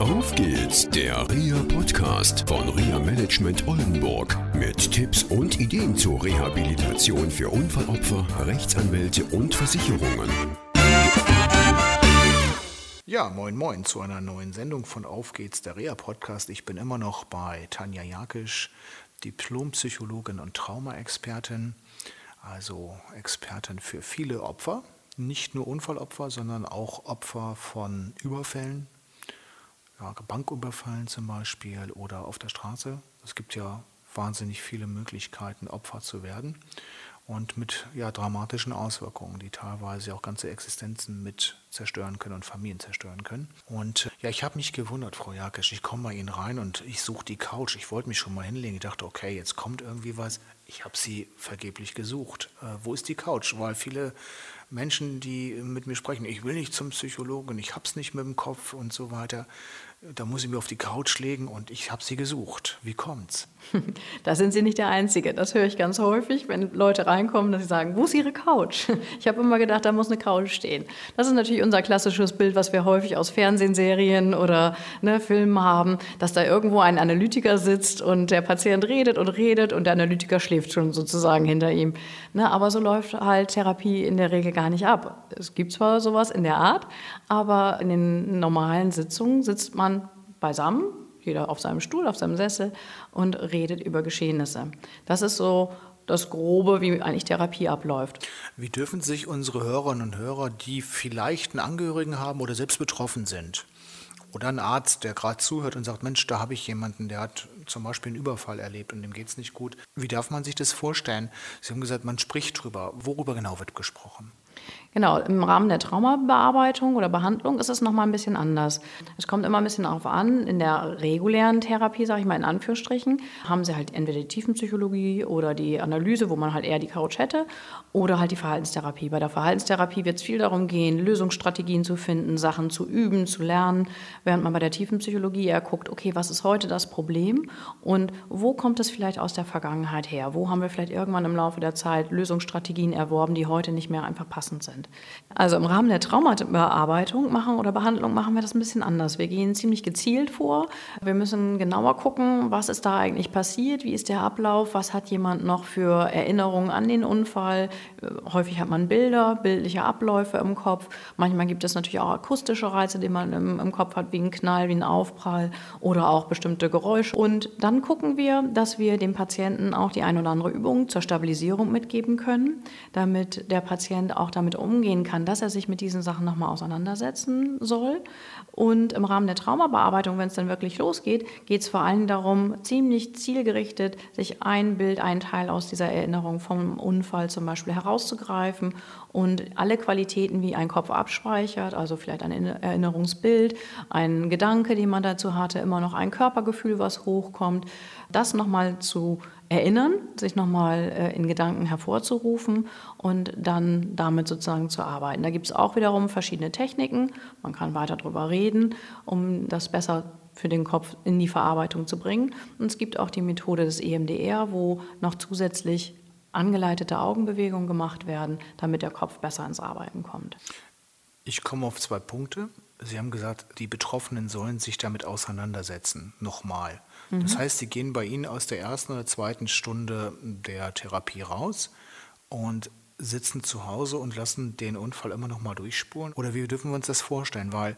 Auf geht's, der RIA Podcast von RIA Management Oldenburg mit Tipps und Ideen zur Rehabilitation für Unfallopfer, Rechtsanwälte und Versicherungen. Ja, moin moin zu einer neuen Sendung von Auf geht's, der RIA Podcast. Ich bin immer noch bei Tanja Jakisch, Diplompsychologin und Traumaexpertin, also Expertin für viele Opfer, nicht nur Unfallopfer, sondern auch Opfer von Überfällen, ja, Banküberfallen zum Beispiel oder auf der Straße. Es gibt ja wahnsinnig viele Möglichkeiten, Opfer zu werden und mit ja, dramatischen Auswirkungen, die teilweise auch ganze Existenzen mit zerstören können und Familien zerstören können. Und ja, ich habe mich gewundert, Frau Jakisch, ich komme bei Ihnen rein und ich suche die Couch. Ich wollte mich schon mal hinlegen. Ich dachte, okay, jetzt kommt irgendwie was. Ich habe sie vergeblich gesucht. Äh, wo ist die Couch? Weil viele Menschen, die mit mir sprechen, ich will nicht zum Psychologen, ich habe es nicht mit dem Kopf und so weiter. Da muss ich mir auf die Couch legen und ich habe sie gesucht. Wie kommt's? Da sind Sie nicht der Einzige. Das höre ich ganz häufig, wenn Leute reinkommen, dass sie sagen, wo ist Ihre Couch? Ich habe immer gedacht, da muss eine Couch stehen. Das ist natürlich unser klassisches Bild, was wir häufig aus Fernsehserien oder ne, Filmen haben, dass da irgendwo ein Analytiker sitzt und der Patient redet und redet und der Analytiker schläft schon sozusagen hinter ihm. Ne, aber so läuft halt Therapie in der Regel gar nicht ab. Es gibt zwar sowas in der Art, aber in den normalen Sitzungen sitzt man beisammen jeder auf seinem Stuhl, auf seinem Sessel und redet über Geschehnisse. Das ist so das Grobe, wie eigentlich Therapie abläuft. Wie dürfen sich unsere Hörerinnen und Hörer, die vielleicht einen Angehörigen haben oder selbst betroffen sind, oder ein Arzt, der gerade zuhört und sagt, Mensch, da habe ich jemanden, der hat zum Beispiel einen Überfall erlebt und dem geht es nicht gut. Wie darf man sich das vorstellen? Sie haben gesagt, man spricht drüber. Worüber genau wird gesprochen? Genau, im Rahmen der Traumabearbeitung oder Behandlung ist es nochmal ein bisschen anders. Es kommt immer ein bisschen darauf an, in der regulären Therapie, sage ich mal in Anführungsstrichen, haben sie halt entweder die Tiefenpsychologie oder die Analyse, wo man halt eher die Couch hätte, oder halt die Verhaltenstherapie. Bei der Verhaltenstherapie wird es viel darum gehen, Lösungsstrategien zu finden, Sachen zu üben, zu lernen, während man bei der Tiefenpsychologie eher guckt, okay, was ist heute das Problem und wo kommt es vielleicht aus der Vergangenheit her? Wo haben wir vielleicht irgendwann im Laufe der Zeit Lösungsstrategien erworben, die heute nicht mehr einfach passend sind? Also im Rahmen der Traumabearbeitung machen oder Behandlung machen wir das ein bisschen anders. Wir gehen ziemlich gezielt vor. Wir müssen genauer gucken, was ist da eigentlich passiert, wie ist der Ablauf, was hat jemand noch für Erinnerungen an den Unfall. Häufig hat man Bilder, bildliche Abläufe im Kopf. Manchmal gibt es natürlich auch akustische Reize, die man im, im Kopf hat, wie ein Knall, wie ein Aufprall oder auch bestimmte Geräusche. Und dann gucken wir, dass wir dem Patienten auch die ein oder andere Übung zur Stabilisierung mitgeben können, damit der Patient auch damit umgehen kann, dass er sich mit diesen Sachen nochmal auseinandersetzen soll. Und im Rahmen der Traumabearbeitung, wenn es dann wirklich losgeht, geht es vor allem darum, ziemlich zielgerichtet sich ein Bild, ein Teil aus dieser Erinnerung vom Unfall zum Beispiel herauszugreifen und alle Qualitäten, wie ein Kopf abspeichert, also vielleicht ein Erinnerungsbild, ein Gedanke, den man dazu hatte, immer noch ein Körpergefühl, was hochkommt, das nochmal zu erinnern, sich nochmal äh, in Gedanken hervorzurufen und dann damit sozusagen zu arbeiten. Da gibt es auch wiederum verschiedene Techniken. Man kann weiter darüber reden, um das besser für den Kopf in die Verarbeitung zu bringen. Und es gibt auch die Methode des EMDR, wo noch zusätzlich angeleitete Augenbewegungen gemacht werden, damit der Kopf besser ins Arbeiten kommt. Ich komme auf zwei Punkte. Sie haben gesagt, die Betroffenen sollen sich damit auseinandersetzen. Nochmal. Mhm. Das heißt, sie gehen bei Ihnen aus der ersten oder zweiten Stunde der Therapie raus und sitzen zu Hause und lassen den Unfall immer noch mal durchspuren? Oder wie dürfen wir uns das vorstellen? Weil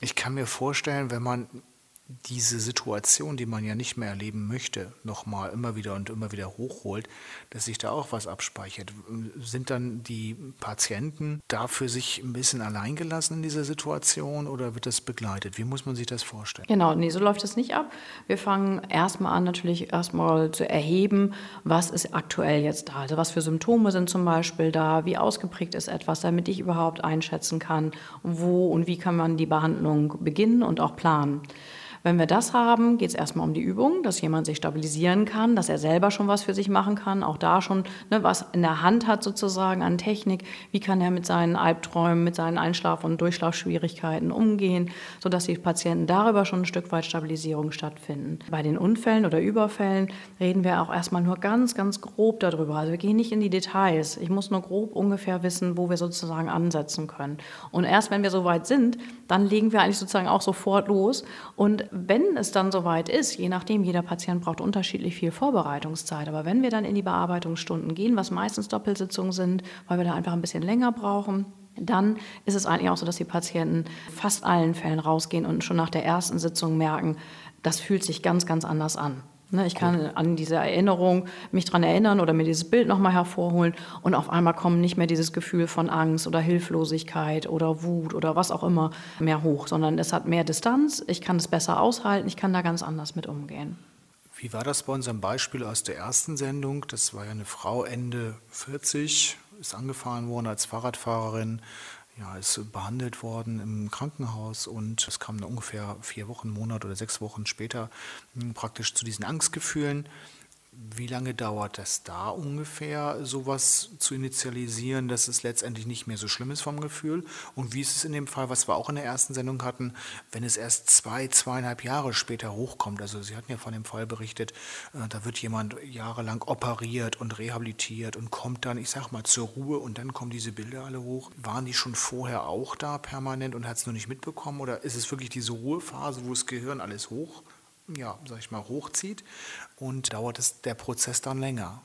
ich kann mir vorstellen, wenn man diese Situation, die man ja nicht mehr erleben möchte, nochmal immer wieder und immer wieder hochholt, dass sich da auch was abspeichert. Sind dann die Patienten dafür sich ein bisschen alleingelassen in dieser Situation oder wird das begleitet? Wie muss man sich das vorstellen? Genau, nee, so läuft es nicht ab. Wir fangen erstmal an, natürlich erstmal zu erheben, was ist aktuell jetzt da. Also was für Symptome sind zum Beispiel da, wie ausgeprägt ist etwas, damit ich überhaupt einschätzen kann, wo und wie kann man die Behandlung beginnen und auch planen. Wenn wir das haben, geht es erstmal um die Übung, dass jemand sich stabilisieren kann, dass er selber schon was für sich machen kann, auch da schon ne, was in der Hand hat sozusagen an Technik. Wie kann er mit seinen Albträumen, mit seinen Einschlaf- und Durchschlafschwierigkeiten umgehen, sodass die Patienten darüber schon ein Stück weit Stabilisierung stattfinden. Bei den Unfällen oder Überfällen reden wir auch erstmal nur ganz, ganz grob darüber. Also wir gehen nicht in die Details. Ich muss nur grob ungefähr wissen, wo wir sozusagen ansetzen können. Und erst wenn wir so weit sind, dann legen wir eigentlich sozusagen auch sofort los. Und wenn es dann soweit ist, je nachdem, jeder Patient braucht unterschiedlich viel Vorbereitungszeit, aber wenn wir dann in die Bearbeitungsstunden gehen, was meistens Doppelsitzungen sind, weil wir da einfach ein bisschen länger brauchen, dann ist es eigentlich auch so, dass die Patienten fast allen Fällen rausgehen und schon nach der ersten Sitzung merken, das fühlt sich ganz, ganz anders an. Ne, ich kann an diese Erinnerung mich daran erinnern oder mir dieses Bild nochmal hervorholen und auf einmal kommt nicht mehr dieses Gefühl von Angst oder Hilflosigkeit oder Wut oder was auch immer mehr hoch, sondern es hat mehr Distanz, ich kann es besser aushalten, ich kann da ganz anders mit umgehen. Wie war das bei unserem Beispiel aus der ersten Sendung? Das war ja eine Frau Ende 40, ist angefahren worden als Fahrradfahrerin, ja, ist behandelt worden im Krankenhaus und es kam ungefähr vier Wochen, Monat oder sechs Wochen später hm, praktisch zu diesen Angstgefühlen. Wie lange dauert das da ungefähr, sowas zu initialisieren, dass es letztendlich nicht mehr so schlimm ist vom Gefühl? Und wie ist es in dem Fall, was wir auch in der ersten Sendung hatten, wenn es erst zwei, zweieinhalb Jahre später hochkommt? Also Sie hatten ja von dem Fall berichtet, äh, da wird jemand jahrelang operiert und rehabilitiert und kommt dann, ich sag mal, zur Ruhe und dann kommen diese Bilder alle hoch. Waren die schon vorher auch da permanent und hat es nur nicht mitbekommen? Oder ist es wirklich diese Ruhephase, wo das Gehirn alles hoch ja, sag ich mal, hochzieht und dauert es der Prozess dann länger.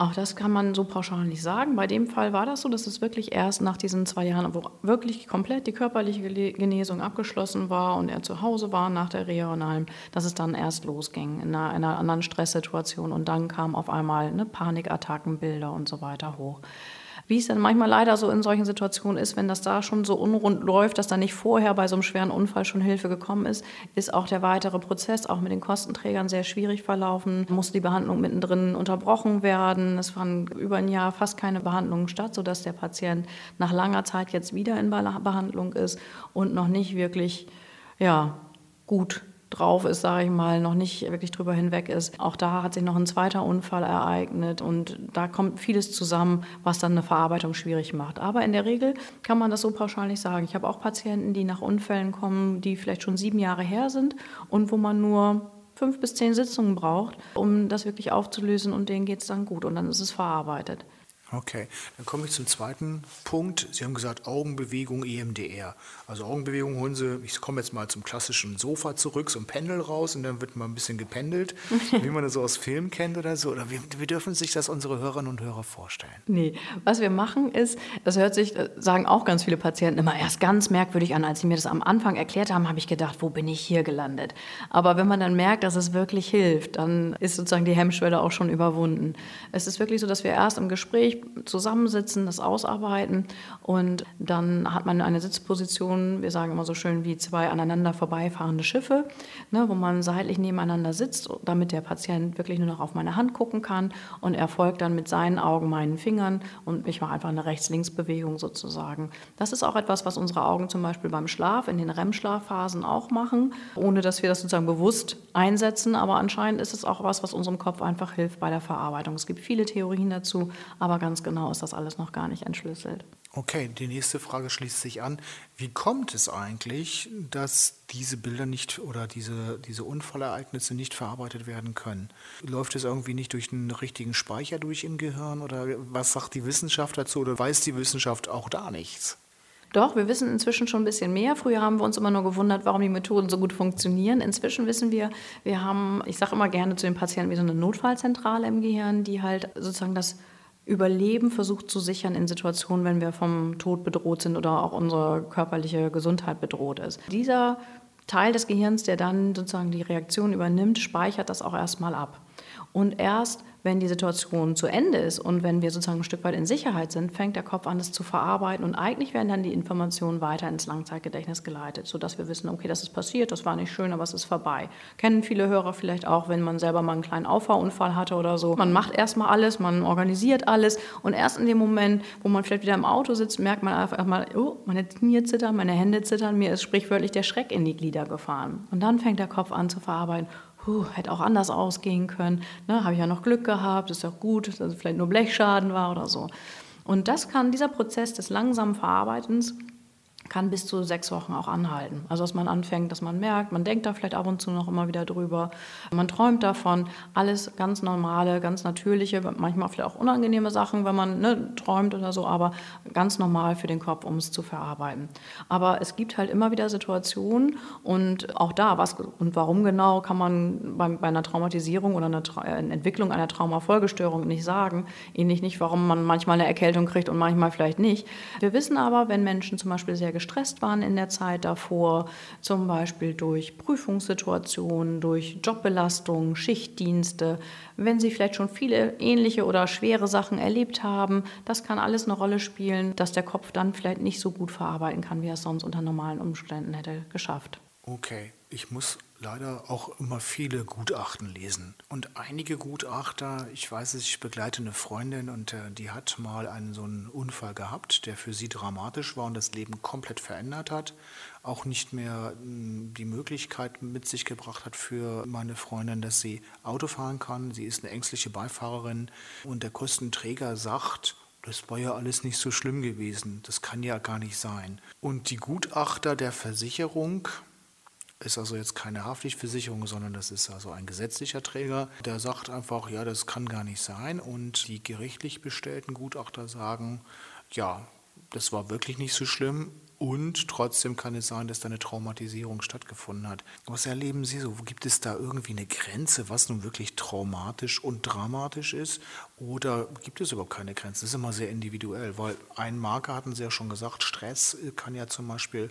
Auch das kann man so pauschal nicht sagen. Bei dem Fall war das so, dass es wirklich erst nach diesen zwei Jahren, wo wirklich komplett die körperliche Genesung abgeschlossen war und er zu Hause war nach der Reha und allem, dass es dann erst losging in einer, einer anderen Stresssituation und dann kamen auf einmal ne, Panikattackenbilder und so weiter hoch. Wie es dann manchmal leider so in solchen Situationen ist, wenn das da schon so unrund läuft, dass da nicht vorher bei so einem schweren Unfall schon Hilfe gekommen ist, ist auch der weitere Prozess auch mit den Kostenträgern sehr schwierig verlaufen. Musste die Behandlung mittendrin unterbrochen werden. Es fanden über ein Jahr fast keine Behandlungen statt, sodass der Patient nach langer Zeit jetzt wieder in Behandlung ist und noch nicht wirklich ja, gut drauf ist, sage ich mal, noch nicht wirklich drüber hinweg ist. Auch da hat sich noch ein zweiter Unfall ereignet und da kommt vieles zusammen, was dann eine Verarbeitung schwierig macht. Aber in der Regel kann man das so pauschal nicht sagen. Ich habe auch Patienten, die nach Unfällen kommen, die vielleicht schon sieben Jahre her sind und wo man nur fünf bis zehn Sitzungen braucht, um das wirklich aufzulösen und denen geht es dann gut und dann ist es verarbeitet. Okay, dann komme ich zum zweiten Punkt. Sie haben gesagt Augenbewegung EMDR. Also Augenbewegung holen Sie, ich komme jetzt mal zum klassischen Sofa zurück, so ein Pendel raus und dann wird mal ein bisschen gependelt, wie man das so aus Filmen kennt oder so. Oder wie, wie, dürfen sich das unsere Hörerinnen und Hörer vorstellen? Nee, was wir machen ist, das hört sich, äh, sagen auch ganz viele Patienten immer erst ganz merkwürdig an. Als sie mir das am Anfang erklärt haben, habe ich gedacht, wo bin ich hier gelandet? Aber wenn man dann merkt, dass es wirklich hilft, dann ist sozusagen die Hemmschwelle auch schon überwunden. Es ist wirklich so, dass wir erst im Gespräch zusammensitzen, das ausarbeiten und dann hat man eine Sitzposition, wir sagen immer so schön wie zwei aneinander vorbeifahrende Schiffe, ne, wo man seitlich nebeneinander sitzt, damit der Patient wirklich nur noch auf meine Hand gucken kann und er folgt dann mit seinen Augen meinen Fingern und ich mache einfach eine Rechts-Links-Bewegung sozusagen. Das ist auch etwas, was unsere Augen zum Beispiel beim Schlaf in den REM-Schlafphasen auch machen, ohne dass wir das sozusagen bewusst einsetzen, aber anscheinend ist es auch was, was unserem Kopf einfach hilft bei der Verarbeitung. Es gibt viele Theorien dazu, aber ganz ganz genau ist das alles noch gar nicht entschlüsselt. Okay, die nächste Frage schließt sich an. Wie kommt es eigentlich, dass diese Bilder nicht oder diese, diese Unfallereignisse nicht verarbeitet werden können? Läuft es irgendwie nicht durch einen richtigen Speicher durch im Gehirn oder was sagt die Wissenschaft dazu oder weiß die Wissenschaft auch da nichts? Doch, wir wissen inzwischen schon ein bisschen mehr. Früher haben wir uns immer nur gewundert, warum die Methoden so gut funktionieren. Inzwischen wissen wir, wir haben, ich sage immer gerne zu den Patienten, wie so eine Notfallzentrale im Gehirn, die halt sozusagen das Überleben versucht zu sichern in Situationen, wenn wir vom Tod bedroht sind oder auch unsere körperliche Gesundheit bedroht ist. Dieser Teil des Gehirns, der dann sozusagen die Reaktion übernimmt, speichert das auch erstmal ab. Und erst wenn die Situation zu Ende ist und wenn wir sozusagen ein Stück weit in Sicherheit sind, fängt der Kopf an, es zu verarbeiten und eigentlich werden dann die Informationen weiter ins Langzeitgedächtnis geleitet, sodass wir wissen, okay, das ist passiert, das war nicht schön, aber es ist vorbei. Kennen viele Hörer vielleicht auch, wenn man selber mal einen kleinen Auffahrunfall hatte oder so. Man macht erstmal alles, man organisiert alles und erst in dem Moment, wo man vielleicht wieder im Auto sitzt, merkt man einfach mal, oh, meine Knie zittern, meine Hände zittern, mir ist sprichwörtlich der Schreck in die Glieder gefahren. Und dann fängt der Kopf an zu verarbeiten Puh, hätte auch anders ausgehen können. Ne, Habe ich ja noch Glück gehabt, ist doch gut, dass es vielleicht nur Blechschaden war oder so. Und das kann, dieser Prozess des langsamen Verarbeitens, kann bis zu sechs Wochen auch anhalten. Also dass man anfängt, dass man merkt, man denkt da vielleicht ab und zu noch immer wieder drüber, man träumt davon, alles ganz normale, ganz natürliche, manchmal vielleicht auch unangenehme Sachen, wenn man ne, träumt oder so, aber ganz normal für den Kopf, um es zu verarbeiten. Aber es gibt halt immer wieder Situationen und auch da, was und warum genau, kann man bei, bei einer Traumatisierung oder einer Tra äh, Entwicklung einer Traumafolgestörung nicht sagen. Ähnlich nicht, warum man manchmal eine Erkältung kriegt und manchmal vielleicht nicht. Wir wissen aber, wenn Menschen zum Beispiel sehr gestresst waren in der Zeit davor, zum Beispiel durch Prüfungssituationen, durch Jobbelastung, Schichtdienste, wenn sie vielleicht schon viele ähnliche oder schwere Sachen erlebt haben. Das kann alles eine Rolle spielen, dass der Kopf dann vielleicht nicht so gut verarbeiten kann, wie er es sonst unter normalen Umständen hätte geschafft. Okay, ich muss leider auch immer viele Gutachten lesen. Und einige Gutachter, ich weiß es, ich begleite eine Freundin und äh, die hat mal einen so einen Unfall gehabt, der für sie dramatisch war und das Leben komplett verändert hat. Auch nicht mehr mh, hm, die Möglichkeit mit sich gebracht hat für meine Freundin, dass sie Auto fahren kann. Sie ist eine ängstliche Beifahrerin und der Kostenträger sagt, das war ja alles nicht so schlimm gewesen. Das kann ja gar nicht sein. Und die Gutachter der Versicherung, ist also jetzt keine Haftpflichtversicherung, sondern das ist also ein gesetzlicher Träger. Der sagt einfach, ja, das kann gar nicht sein. Und die gerichtlich bestellten Gutachter sagen, ja, das war wirklich nicht so schlimm. Und trotzdem kann es sein, dass da eine Traumatisierung stattgefunden hat. Was erleben Sie so? Gibt es da irgendwie eine Grenze, was nun wirklich traumatisch und dramatisch ist? Oder gibt es überhaupt keine Grenze? Das ist immer sehr individuell, weil ein Marker hatten Sie ja schon gesagt, Stress kann ja zum Beispiel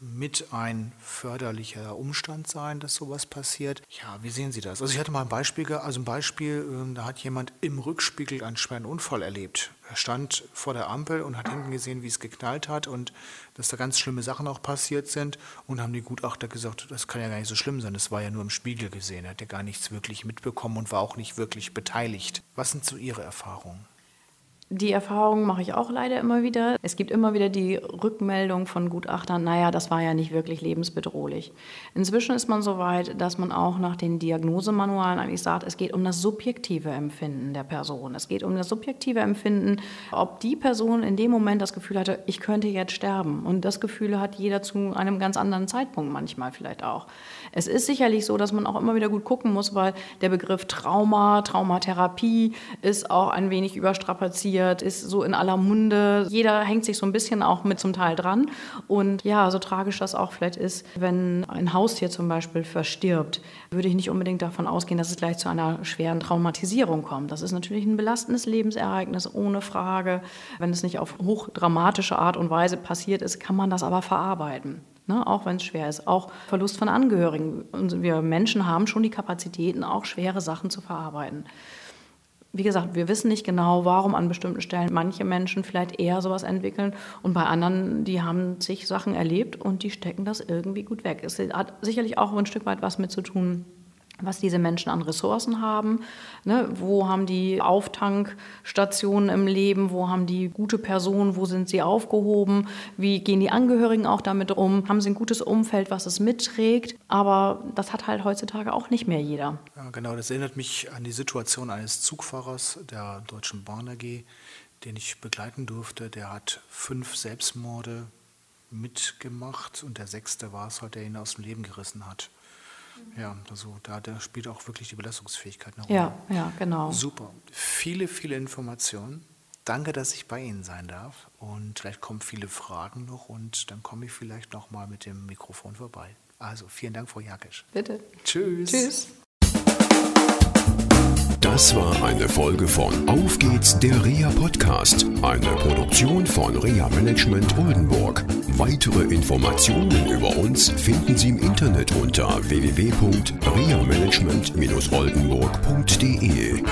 mit ein förderlicher Umstand sein, dass sowas passiert. Ja, wie sehen Sie das? Also ich hatte mal ein Beispiel, also ein Beispiel, ähm, da hat jemand im Rückspiegel einen schweren Unfall erlebt. Er stand vor der Ampel und hat hinten gesehen, wie es geknallt hat und dass da ganz schlimme Sachen auch passiert sind und haben die Gutachter gesagt, das kann ja gar nicht so schlimm sein, das war ja nur im Spiegel gesehen, er hat ja gar nichts wirklich mitbekommen und war auch nicht wirklich beteiligt. Was sind so Ihre Erfahrungen? Die Erfahrung mache ich auch leider immer wieder. Es gibt immer wieder die Rückmeldung von Gutachtern, naja, das war ja nicht wirklich lebensbedrohlich. Inzwischen ist man so weit, dass man auch nach den Diagnosemanualen eigentlich sagt, es geht um das subjektive Empfinden der Person. Es geht um das subjektive Empfinden, ob die Person in dem Moment das Gefühl hatte, ich könnte jetzt sterben. Und das Gefühl hat jeder zu einem ganz anderen Zeitpunkt manchmal vielleicht auch. Es ist sicherlich so, dass man auch immer wieder gut gucken muss, weil der Begriff Trauma, Traumatherapie ist auch ein wenig überstrapaziert, ist so in aller Munde. Jeder hängt sich so ein bisschen auch mit zum Teil dran. Und ja, so tragisch das auch vielleicht ist, wenn ein Haustier zum Beispiel verstirbt, würde ich nicht unbedingt davon ausgehen, dass es gleich zu einer schweren Traumatisierung kommt. Das ist natürlich ein belastendes Lebensereignis, ohne Frage. Wenn es nicht auf hochdramatische Art und Weise passiert ist, kann man das aber verarbeiten ne, auch wenn es schwer ist. Auch Verlust von Angehörigen. Und wir Menschen haben schon die Kapazitäten, auch schwere Sachen zu verarbeiten. Wie gesagt, wir wissen nicht genau, warum an bestimmten Stellen manche Menschen vielleicht eher sowas entwickeln und bei anderen, die haben sich Sachen erlebt und die stecken das irgendwie gut weg. Es hat sicherlich auch ein Stück weit was mit zu tun, was diese Menschen an Ressourcen haben. Ne? Wo haben die Auftankstationen im Leben? Wo haben die gute Personen? Wo sind sie aufgehoben? Wie gehen die Angehörigen auch damit um? Haben sie ein gutes Umfeld, was es mitträgt? Aber das hat halt heutzutage auch nicht mehr jeder. Ja, genau. Das erinnert mich an die Situation eines Zugfahrers der Deutschen Bahn AG, den ich begleiten durfte. Der hat fünf Selbstmorde mitgemacht und der sechste war es, halt, der ihn aus dem Leben gerissen hat. Ja, also da, da spielt auch wirklich die Belastungsfähigkeit eine Rolle. Ja, ja, genau. Super. Viele, viele Informationen. Danke, dass ich bei Ihnen sein darf. Und vielleicht kommen viele Fragen noch und dann komme ich vielleicht noch mal mit dem Mikrofon vorbei. Also vielen Dank, Frau Jakisch. Bitte. Tschüss. Tschüss. Das war eine Folge von Auf geht's, der REA Podcast, eine Produktion von REA Management Oldenburg. Weitere Informationen über uns finden Sie im Internet unter www.reamanagement-oldenburg.de.